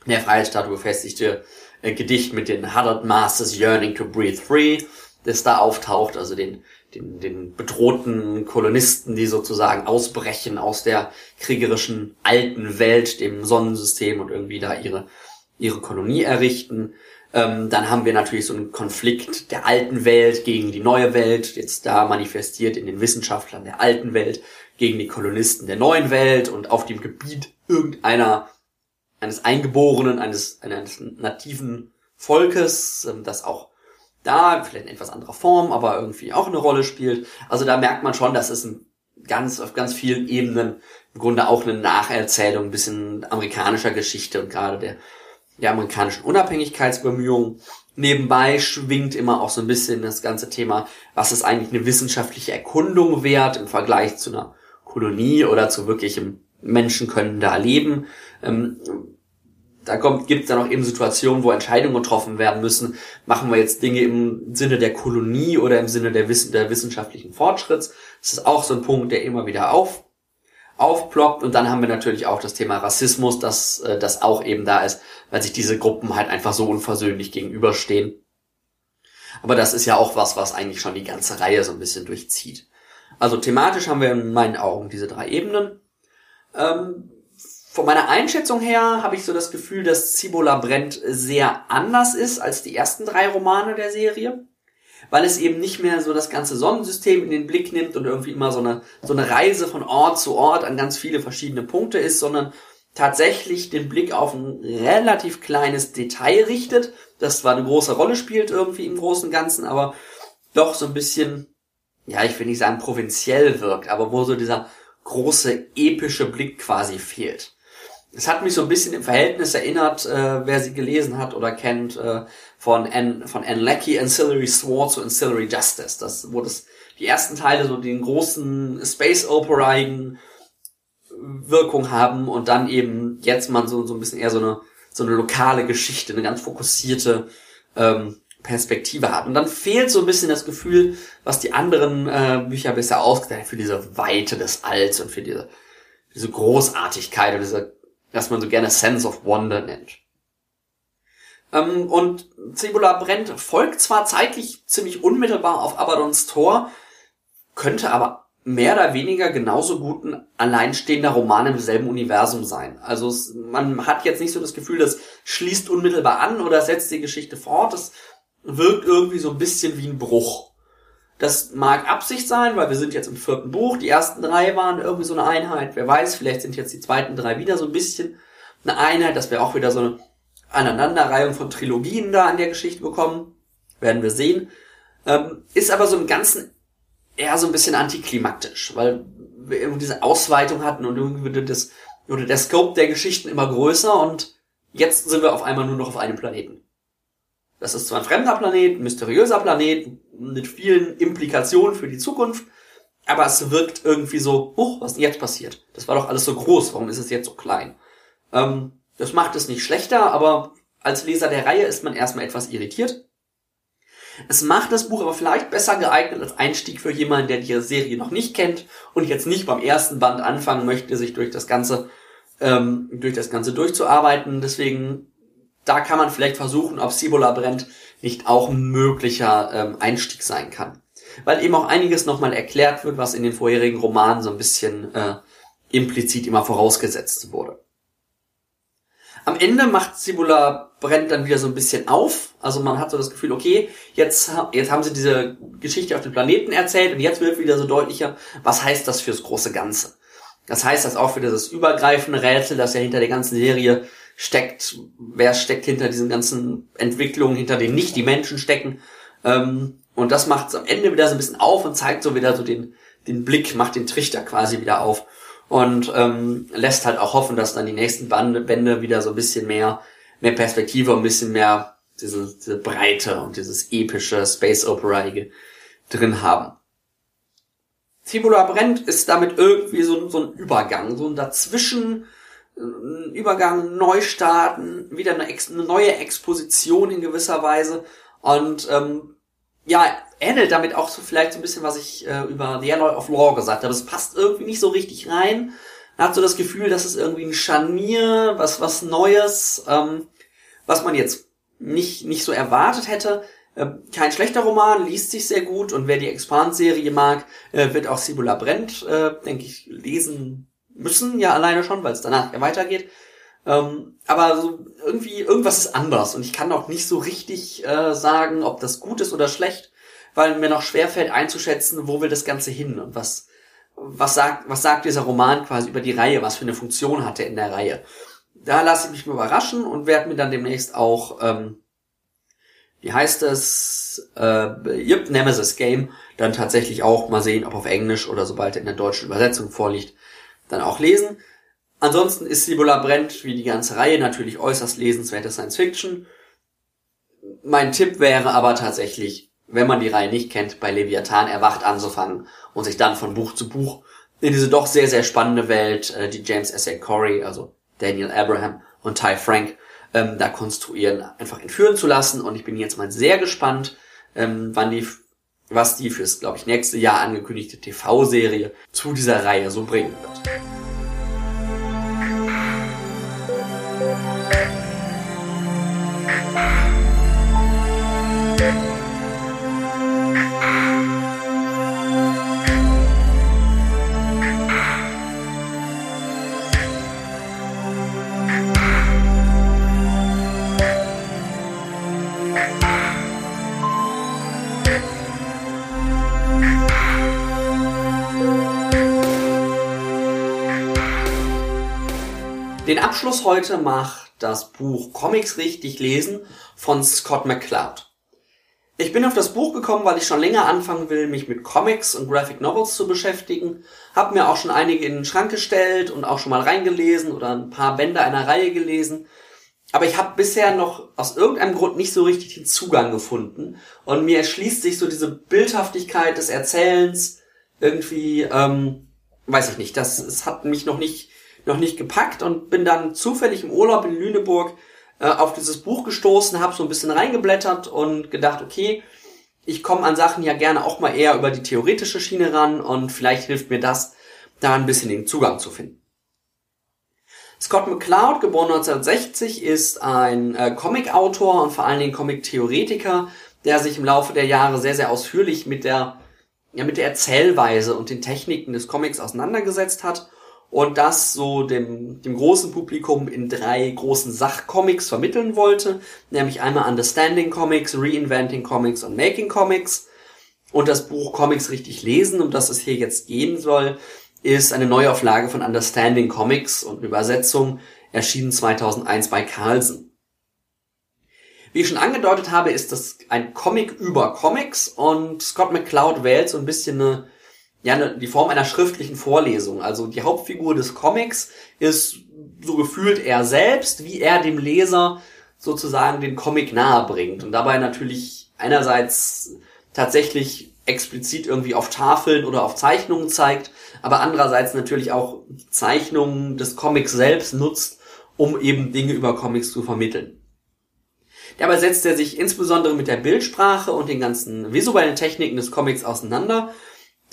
der Freiheitsstatue befestigte äh, Gedicht mit den Hundred Masters Yearning to Breathe Free, das da auftaucht, also den, den, den bedrohten Kolonisten, die sozusagen ausbrechen aus der kriegerischen alten Welt, dem Sonnensystem und irgendwie da ihre, ihre Kolonie errichten. Ähm, dann haben wir natürlich so einen Konflikt der alten Welt gegen die neue Welt, jetzt da manifestiert in den Wissenschaftlern der alten Welt gegen die Kolonisten der neuen Welt und auf dem Gebiet irgendeiner eines Eingeborenen, eines, eines nativen Volkes, ähm, das auch da, vielleicht in etwas anderer Form, aber irgendwie auch eine Rolle spielt. Also da merkt man schon, dass es ein ganz, auf ganz vielen Ebenen im Grunde auch eine Nacherzählung, ein bisschen amerikanischer Geschichte und gerade der, der amerikanischen Unabhängigkeitsbemühungen. Nebenbei schwingt immer auch so ein bisschen das ganze Thema, was ist eigentlich eine wissenschaftliche Erkundung wert im Vergleich zu einer Kolonie oder zu wirklichem Menschen können da leben. Ähm, da kommt, gibt es dann auch eben Situationen, wo Entscheidungen getroffen werden müssen. Machen wir jetzt Dinge im Sinne der Kolonie oder im Sinne der, Wissen, der wissenschaftlichen Fortschritts? Das ist auch so ein Punkt, der immer wieder auf, aufploppt. Und dann haben wir natürlich auch das Thema Rassismus, dass äh, das auch eben da ist, weil sich diese Gruppen halt einfach so unversöhnlich gegenüberstehen. Aber das ist ja auch was, was eigentlich schon die ganze Reihe so ein bisschen durchzieht. Also thematisch haben wir in meinen Augen diese drei Ebenen. Ähm, von meiner Einschätzung her habe ich so das Gefühl, dass Cibola brennt sehr anders ist als die ersten drei Romane der Serie. weil es eben nicht mehr so das ganze Sonnensystem in den Blick nimmt und irgendwie immer so eine, so eine Reise von Ort zu Ort an ganz viele verschiedene Punkte ist, sondern tatsächlich den Blick auf ein relativ kleines Detail richtet, das zwar eine große Rolle spielt irgendwie im Großen und Ganzen, aber doch so ein bisschen, ja, ich will nicht sagen provinziell wirkt, aber wo so dieser große epische Blick quasi fehlt. Es hat mich so ein bisschen im Verhältnis erinnert, äh, wer sie gelesen hat oder kennt, äh, von Anne, von Anne Leckie, Ancillary Sword zu Ancillary Justice. Das, wo das, die ersten Teile so den großen Space Operaigen Wirkung haben und dann eben jetzt man so, so ein bisschen eher so eine, so eine lokale Geschichte, eine ganz fokussierte ähm, Perspektive hat. Und dann fehlt so ein bisschen das Gefühl, was die anderen äh, Bücher bisher ausgezeichnet für diese Weite des Alls und für diese, diese Großartigkeit und diese, was man so gerne Sense of Wonder nennt. Ähm, und Cebula brennt folgt zwar zeitlich ziemlich unmittelbar auf Abaddons Tor, könnte aber mehr oder weniger genauso gut ein alleinstehender Roman im selben Universum sein. Also es, man hat jetzt nicht so das Gefühl, das schließt unmittelbar an oder setzt die Geschichte fort. Das wirkt irgendwie so ein bisschen wie ein Bruch. Das mag Absicht sein, weil wir sind jetzt im vierten Buch. Die ersten drei waren irgendwie so eine Einheit. Wer weiß, vielleicht sind jetzt die zweiten drei wieder so ein bisschen eine Einheit, dass wir auch wieder so eine Aneinanderreihung von Trilogien da an der Geschichte bekommen. Werden wir sehen. Ähm, ist aber so im Ganzen eher so ein bisschen antiklimaktisch, weil wir irgendwie diese Ausweitung hatten und irgendwie wurde das, wurde der Scope der Geschichten immer größer und jetzt sind wir auf einmal nur noch auf einem Planeten. Das ist zwar ein fremder Planet, ein mysteriöser Planet mit vielen Implikationen für die Zukunft, aber es wirkt irgendwie so, oh, was denn jetzt passiert? Das war doch alles so groß, warum ist es jetzt so klein? Ähm, das macht es nicht schlechter, aber als Leser der Reihe ist man erstmal etwas irritiert. Es macht das Buch aber vielleicht besser geeignet als Einstieg für jemanden, der die Serie noch nicht kennt und jetzt nicht beim ersten Band anfangen möchte, sich durch das Ganze, ähm, durch das Ganze durchzuarbeiten. Deswegen, da kann man vielleicht versuchen, ob Cibola brennt nicht auch ein möglicher ähm, Einstieg sein kann. Weil eben auch einiges nochmal erklärt wird, was in den vorherigen Romanen so ein bisschen äh, implizit immer vorausgesetzt wurde. Am Ende macht Cibula brennt dann wieder so ein bisschen auf. Also man hat so das Gefühl, okay, jetzt, jetzt haben sie diese Geschichte auf dem Planeten erzählt und jetzt wird wieder so deutlicher, was heißt das fürs große Ganze. Das heißt das auch für dieses übergreifende Rätsel, das ja hinter der ganzen Serie steckt. Wer steckt hinter diesen ganzen Entwicklungen, hinter denen nicht die Menschen stecken. Ähm, und das macht es am Ende wieder so ein bisschen auf und zeigt so wieder so den, den Blick, macht den Trichter quasi wieder auf und ähm, lässt halt auch hoffen, dass dann die nächsten Bände wieder so ein bisschen mehr, mehr Perspektive ein bisschen mehr diese, diese Breite und dieses epische Space Opera drin haben. Fibula brennt ist damit irgendwie so, so ein Übergang, so ein dazwischen Übergang, Neustarten, wieder eine, eine neue Exposition in gewisser Weise und ähm, ja, ähnelt damit auch so vielleicht so ein bisschen, was ich äh, über The Alloy of Law gesagt habe. Es passt irgendwie nicht so richtig rein. Man hat so das Gefühl, dass es irgendwie ein Scharnier, was, was Neues, ähm, was man jetzt nicht, nicht so erwartet hätte. Äh, kein schlechter Roman, liest sich sehr gut und wer die Expand-Serie mag, äh, wird auch Sibula Brent, äh, denke ich, lesen müssen, ja alleine schon, weil es danach ja weitergeht. Ähm, aber so irgendwie, irgendwas ist anders und ich kann auch nicht so richtig äh, sagen, ob das gut ist oder schlecht, weil mir noch schwerfällt einzuschätzen, wo will das Ganze hin und was, was sagt, was sagt dieser Roman quasi über die Reihe, was für eine Funktion hat er in der Reihe. Da lasse ich mich mal überraschen und werde mir dann demnächst auch, ähm, wie heißt es, äh, yep, Nemesis Game, dann tatsächlich auch mal sehen, ob auf Englisch oder sobald er in der deutschen Übersetzung vorliegt, dann auch lesen. Ansonsten ist Sibula Brennt wie die ganze Reihe natürlich äußerst lesenswerte Science Fiction. Mein Tipp wäre aber tatsächlich, wenn man die Reihe nicht kennt, bei Leviathan erwacht anzufangen und sich dann von Buch zu Buch in diese doch sehr, sehr spannende Welt, äh, die James S. A. Corey, also Daniel Abraham und Ty Frank ähm, da konstruieren, einfach entführen zu lassen. Und ich bin jetzt mal sehr gespannt, ähm, wann die, was die fürs, glaube ich, nächste Jahr angekündigte TV-Serie zu dieser Reihe so bringen wird. Abschluss heute macht das Buch Comics richtig lesen von Scott McCloud. Ich bin auf das Buch gekommen, weil ich schon länger anfangen will, mich mit Comics und Graphic Novels zu beschäftigen. Hab mir auch schon einige in den Schrank gestellt und auch schon mal reingelesen oder ein paar Bände einer Reihe gelesen. Aber ich habe bisher noch aus irgendeinem Grund nicht so richtig den Zugang gefunden. Und mir erschließt sich so diese Bildhaftigkeit des Erzählens irgendwie, ähm, weiß ich nicht, das, es hat mich noch nicht, noch nicht gepackt und bin dann zufällig im Urlaub in Lüneburg äh, auf dieses Buch gestoßen, habe so ein bisschen reingeblättert und gedacht, okay, ich komme an Sachen ja gerne auch mal eher über die theoretische Schiene ran und vielleicht hilft mir das, da ein bisschen den Zugang zu finden. Scott McCloud, geboren 1960, ist ein äh, Comic-Autor und vor allen Dingen Comic-Theoretiker, der sich im Laufe der Jahre sehr, sehr ausführlich mit der, ja, mit der Erzählweise und den Techniken des Comics auseinandergesetzt hat und das so dem, dem großen Publikum in drei großen Sachcomics vermitteln wollte, nämlich einmal Understanding Comics, Reinventing Comics und Making Comics. Und das Buch Comics richtig lesen, um das es hier jetzt gehen soll, ist eine Neuauflage von Understanding Comics und Übersetzung, erschienen 2001 bei Carlsen. Wie ich schon angedeutet habe, ist das ein Comic über Comics und Scott McCloud wählt so ein bisschen eine ja, ne, die Form einer schriftlichen Vorlesung. Also die Hauptfigur des Comics ist so gefühlt er selbst, wie er dem Leser sozusagen den Comic nahe bringt. Und dabei natürlich einerseits tatsächlich explizit irgendwie auf Tafeln oder auf Zeichnungen zeigt, aber andererseits natürlich auch Zeichnungen des Comics selbst nutzt, um eben Dinge über Comics zu vermitteln. Dabei setzt er sich insbesondere mit der Bildsprache und den ganzen visuellen Techniken des Comics auseinander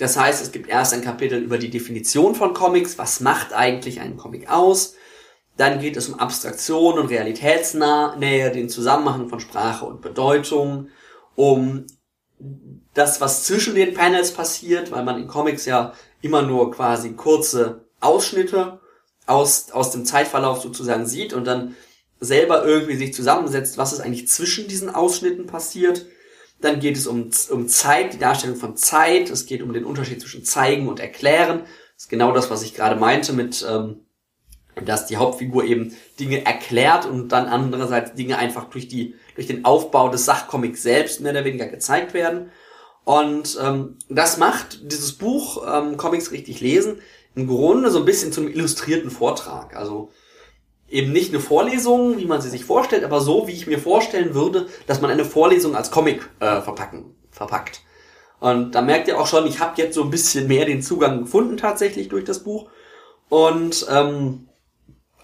das heißt, es gibt erst ein Kapitel über die Definition von Comics. Was macht eigentlich ein Comic aus? Dann geht es um Abstraktion und Realitätsnähe, den Zusammenhang von Sprache und Bedeutung, um das, was zwischen den Panels passiert, weil man in Comics ja immer nur quasi kurze Ausschnitte aus, aus dem Zeitverlauf sozusagen sieht und dann selber irgendwie sich zusammensetzt, was ist eigentlich zwischen diesen Ausschnitten passiert. Dann geht es um, um Zeit, die Darstellung von Zeit. Es geht um den Unterschied zwischen zeigen und erklären. Das ist genau das, was ich gerade meinte mit, ähm, dass die Hauptfigur eben Dinge erklärt und dann andererseits Dinge einfach durch die durch den Aufbau des Sachcomics selbst mehr oder weniger gezeigt werden. Und ähm, das macht dieses Buch ähm, Comics richtig lesen im Grunde so ein bisschen zum illustrierten Vortrag. Also eben nicht eine Vorlesung, wie man sie sich vorstellt, aber so, wie ich mir vorstellen würde, dass man eine Vorlesung als Comic äh, verpacken, verpackt. Und da merkt ihr auch schon, ich habe jetzt so ein bisschen mehr den Zugang gefunden tatsächlich durch das Buch und ähm,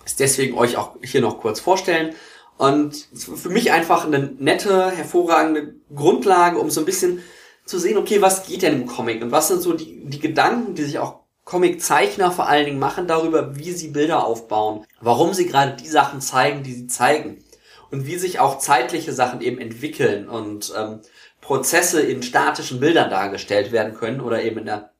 ist deswegen euch auch hier noch kurz vorstellen. Und für mich einfach eine nette, hervorragende Grundlage, um so ein bisschen zu sehen, okay, was geht denn im Comic und was sind so die, die Gedanken, die sich auch Comiczeichner vor allen Dingen machen darüber, wie sie Bilder aufbauen, warum sie gerade die Sachen zeigen, die sie zeigen und wie sich auch zeitliche Sachen eben entwickeln und ähm, Prozesse in statischen Bildern dargestellt werden können oder eben in der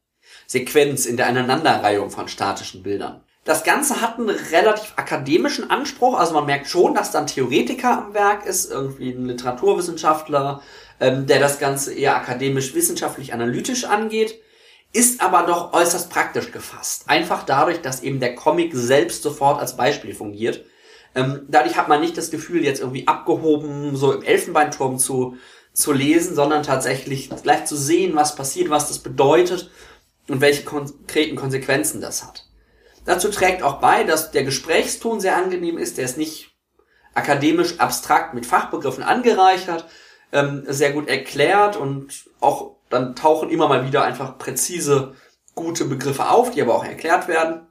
Sequenz, in der Aneinanderreihung von statischen Bildern. Das Ganze hat einen relativ akademischen Anspruch, also man merkt schon, dass dann Theoretiker am Werk ist, irgendwie ein Literaturwissenschaftler, ähm, der das Ganze eher akademisch, wissenschaftlich, analytisch angeht ist aber doch äußerst praktisch gefasst. Einfach dadurch, dass eben der Comic selbst sofort als Beispiel fungiert. Ähm, dadurch hat man nicht das Gefühl, jetzt irgendwie abgehoben, so im Elfenbeinturm zu, zu lesen, sondern tatsächlich gleich zu sehen, was passiert, was das bedeutet und welche konkreten Konsequenzen das hat. Dazu trägt auch bei, dass der Gesprächston sehr angenehm ist, der ist nicht akademisch abstrakt mit Fachbegriffen angereichert, ähm, sehr gut erklärt und auch dann tauchen immer mal wieder einfach präzise, gute Begriffe auf, die aber auch erklärt werden.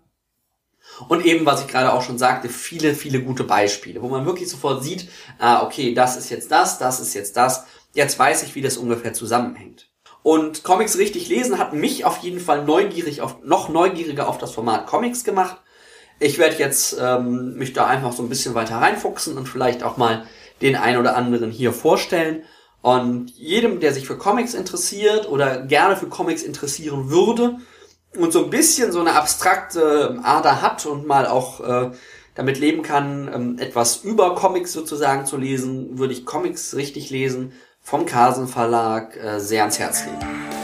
Und eben, was ich gerade auch schon sagte, viele, viele gute Beispiele, wo man wirklich sofort sieht, ah, okay, das ist jetzt das, das ist jetzt das. Jetzt weiß ich, wie das ungefähr zusammenhängt. Und Comics richtig lesen hat mich auf jeden Fall neugierig auf, noch neugieriger auf das Format Comics gemacht. Ich werde jetzt ähm, mich da einfach so ein bisschen weiter reinfuchsen und vielleicht auch mal den ein oder anderen hier vorstellen. Und jedem, der sich für Comics interessiert oder gerne für Comics interessieren würde und so ein bisschen so eine abstrakte Ader hat und mal auch äh, damit leben kann, ähm, etwas über Comics sozusagen zu lesen, würde ich Comics richtig lesen vom Carlsen Verlag äh, sehr ans Herz legen.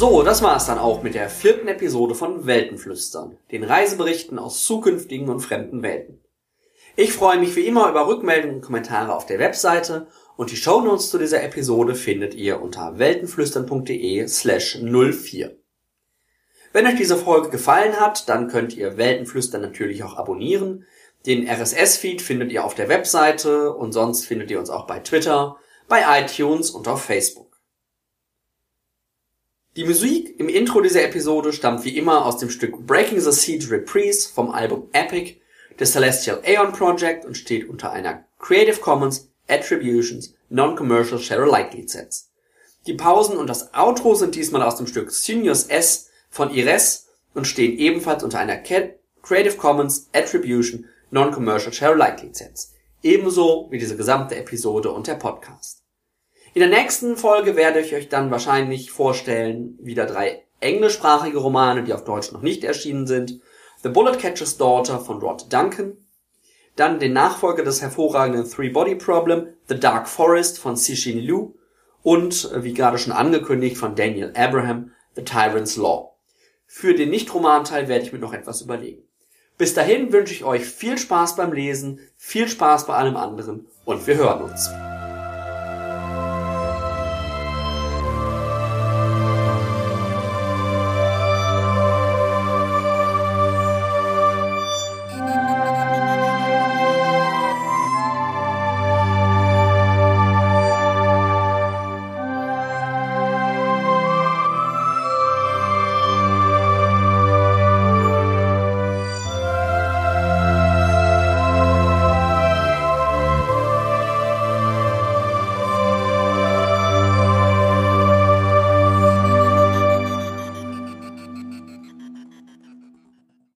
So, das war's dann auch mit der vierten Episode von Weltenflüstern, den Reiseberichten aus zukünftigen und fremden Welten. Ich freue mich wie immer über Rückmeldungen und Kommentare auf der Webseite und die Shownotes zu dieser Episode findet ihr unter weltenflüstern.de slash 04. Wenn euch diese Folge gefallen hat, dann könnt ihr Weltenflüstern natürlich auch abonnieren. Den RSS-Feed findet ihr auf der Webseite und sonst findet ihr uns auch bei Twitter, bei iTunes und auf Facebook. Die Musik im Intro dieser Episode stammt wie immer aus dem Stück Breaking the Siege Reprise vom Album Epic des Celestial Aeon Project und steht unter einer Creative Commons Attributions Non-Commercial Share Alike Lizenz. Die Pausen und das Outro sind diesmal aus dem Stück Seniors S von Ires und stehen ebenfalls unter einer Creative Commons Attribution Non-Commercial Share Alike Lizenz. Ebenso wie diese gesamte Episode und der Podcast. In der nächsten Folge werde ich euch dann wahrscheinlich vorstellen, wieder drei englischsprachige Romane, die auf Deutsch noch nicht erschienen sind. The Bullet Catcher's Daughter von Rod Duncan. Dann den Nachfolger des hervorragenden Three Body Problem, The Dark Forest von Cixin Liu. Und, wie gerade schon angekündigt, von Daniel Abraham, The Tyrant's Law. Für den Nicht-Roman-Teil werde ich mir noch etwas überlegen. Bis dahin wünsche ich euch viel Spaß beim Lesen, viel Spaß bei allem anderen und wir hören uns.